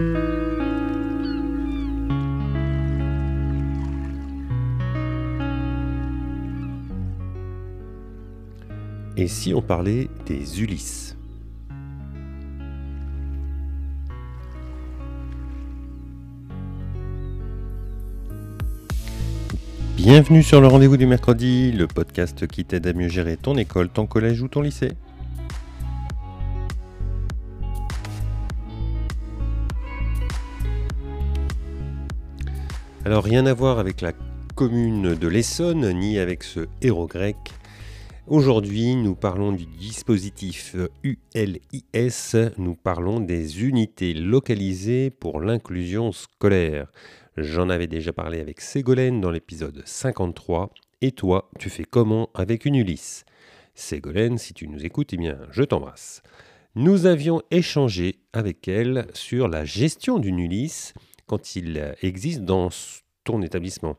Et si on parlait des Ulysses? Bienvenue sur le rendez-vous du mercredi, le podcast qui t'aide à mieux gérer ton école, ton collège ou ton lycée. Alors rien à voir avec la commune de l'Essonne, ni avec ce héros grec. Aujourd'hui, nous parlons du dispositif ULIS, nous parlons des unités localisées pour l'inclusion scolaire. J'en avais déjà parlé avec Ségolène dans l'épisode 53. Et toi, tu fais comment avec une Ulysse? Ségolène, si tu nous écoutes, eh bien, je t'embrasse. Nous avions échangé avec elle sur la gestion d'une Ulysse quand il existe dans ton établissement.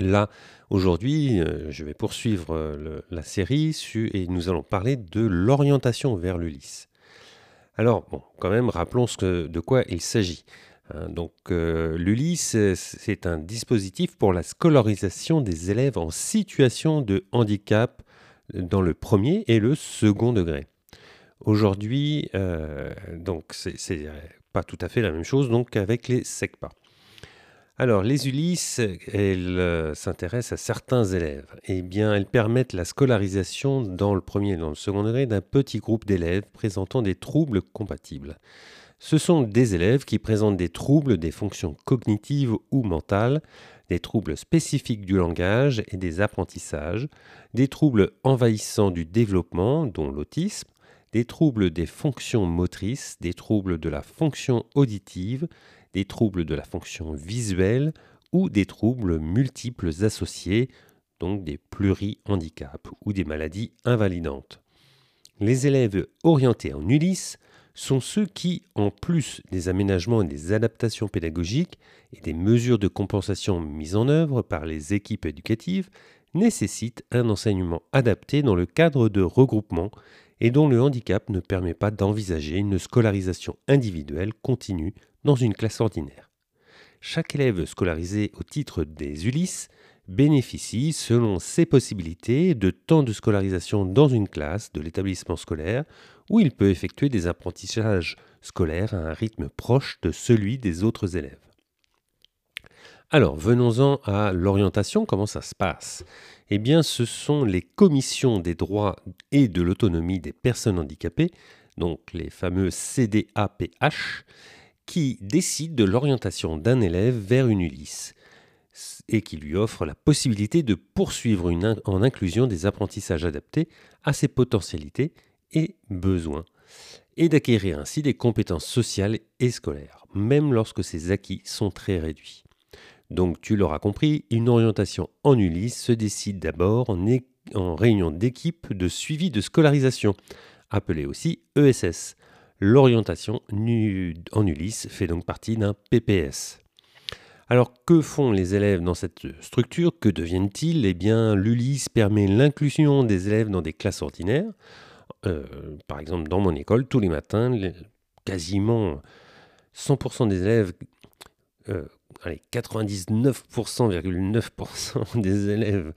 Là, aujourd'hui, euh, je vais poursuivre euh, la série et nous allons parler de l'orientation vers l'Ulysse. Alors, bon, quand même, rappelons ce de quoi il s'agit. Hein, donc euh, l'ULIS, c'est un dispositif pour la scolarisation des élèves en situation de handicap dans le premier et le second degré. Aujourd'hui, euh, donc c'est pas tout à fait la même chose donc avec les SECPA. Alors, les ULIS, elles euh, s'intéressent à certains élèves. Eh bien, elles permettent la scolarisation dans le premier et dans le second degré d'un petit groupe d'élèves présentant des troubles compatibles. Ce sont des élèves qui présentent des troubles des fonctions cognitives ou mentales, des troubles spécifiques du langage et des apprentissages, des troubles envahissants du développement, dont l'autisme, des troubles des fonctions motrices, des troubles de la fonction auditive, des troubles de la fonction visuelle ou des troubles multiples associés, donc des plurihandicaps ou des maladies invalidantes. Les élèves orientés en ULIS sont ceux qui, en plus des aménagements et des adaptations pédagogiques et des mesures de compensation mises en œuvre par les équipes éducatives, nécessitent un enseignement adapté dans le cadre de regroupement et dont le handicap ne permet pas d'envisager une scolarisation individuelle continue dans une classe ordinaire. Chaque élève scolarisé au titre des Ulysses bénéficie, selon ses possibilités, de temps de scolarisation dans une classe de l'établissement scolaire où il peut effectuer des apprentissages scolaires à un rythme proche de celui des autres élèves. Alors, venons-en à l'orientation, comment ça se passe? Eh bien, ce sont les commissions des droits et de l'autonomie des personnes handicapées, donc les fameux CDAPH, qui décident de l'orientation d'un élève vers une Ulysse et qui lui offre la possibilité de poursuivre en inclusion des apprentissages adaptés à ses potentialités et besoins, et d'acquérir ainsi des compétences sociales et scolaires, même lorsque ces acquis sont très réduits. Donc tu l'auras compris, une orientation en Ulysse se décide d'abord en, réunion d'équipe de suivi de scolarisation, appelée aussi ESS. L'orientation en Ulysse fait donc partie d'un PPS. Alors que font les élèves dans cette structure? Que deviennent-ils? Eh bien, l'ULIS permet l'inclusion des élèves dans des classes ordinaires. Euh, par exemple, dans mon école, tous les matins, quasiment 100% des élèves, euh, allez, 99,9% des élèves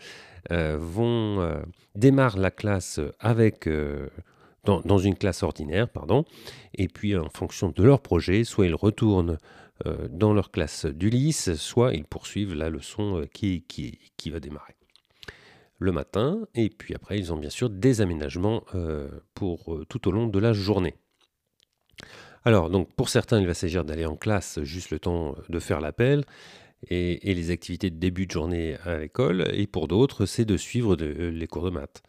euh, vont démarrent la classe avec dans, une classe ordinaire, pardon, et puis en fonction de leur projet, soit ils retournent euh, dans leur classe d'Ulysse, soit ils poursuivent la leçon euh, qui, qui, va démarrer le matin, et puis après ils ont bien sûr des aménagements euh, pour tout au long de la journée. Alors, donc pour certains, il va s'agir d'aller en classe juste le temps de faire l'appel et, et, les activités de début de journée à l'école, et pour d'autres, c'est de suivre les cours de maths.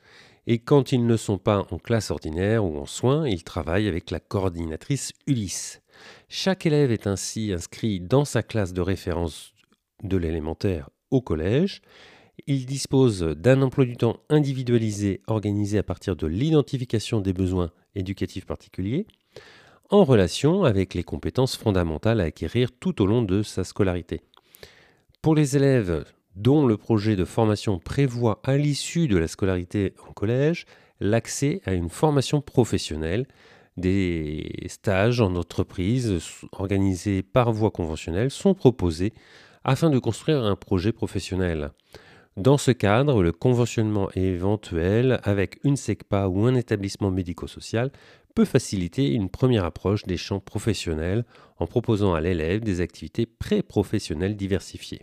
Et quand ils ne sont pas en classe ordinaire ou en soins, ils travaillent avec la coordinatrice Ulysse. Chaque élève est ainsi inscrit dans sa classe de référence de l'élémentaire au collège. Il dispose d'un emploi du temps individualisé organisé à partir de l'identification des besoins éducatifs particuliers, relation avec les compétences fondamentales à acquérir tout au long de sa scolarité. Pour les élèves dont le projet de formation prévoit à l'issue de la scolarité en collège l'accès à une formation professionnelle, Des stages en entreprise organisés par voie conventionnelle sont proposés afin de construire un projet professionnel. Dans ce cadre, le conventionnement éventuel avec une SECPA ou un établissement médico-social peut faciliter une première approche des champs professionnels en proposant à l'élève des activités pré-professionnelles diversifiées.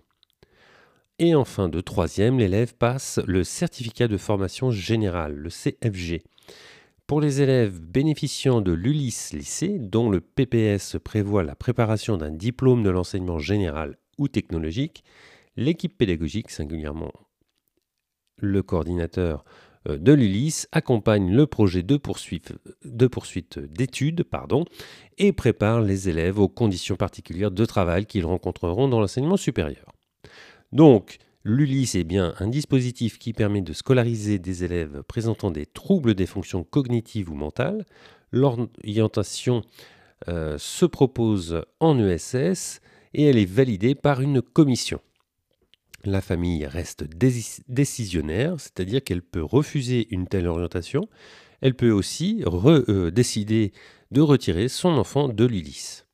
Et en fin de troisième, l'élève passe le certificat de formation générale, le CFG. Pour les élèves bénéficiant de l'ULIS lycée, dont le PPS prévoit la préparation d'un diplôme de l'enseignement général ou technologique, l'équipe pédagogique, singulièrement le coordinateur de l'ULIS, accompagne le projet de poursuite, d'études et prépare les élèves aux conditions particulières de travail qu'ils rencontreront dans l'enseignement supérieur. Donc, l'ULIS est bien un dispositif qui permet de scolariser des élèves présentant des troubles des fonctions cognitives ou mentales. L'orientation euh, se propose en ESS et elle est validée par une commission. La famille reste décisionnaire, c'est-à-dire qu'elle peut refuser une telle orientation. Elle peut aussi euh, décider de retirer son enfant de l'ULIS.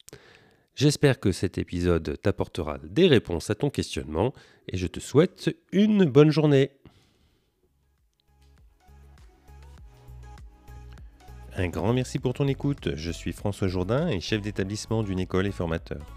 J'espère que cet épisode t'apportera des réponses à ton questionnement et je te souhaite une bonne journée. Un grand merci pour ton écoute. Je suis François Jourdain et chef d'établissement d'une école et formateur.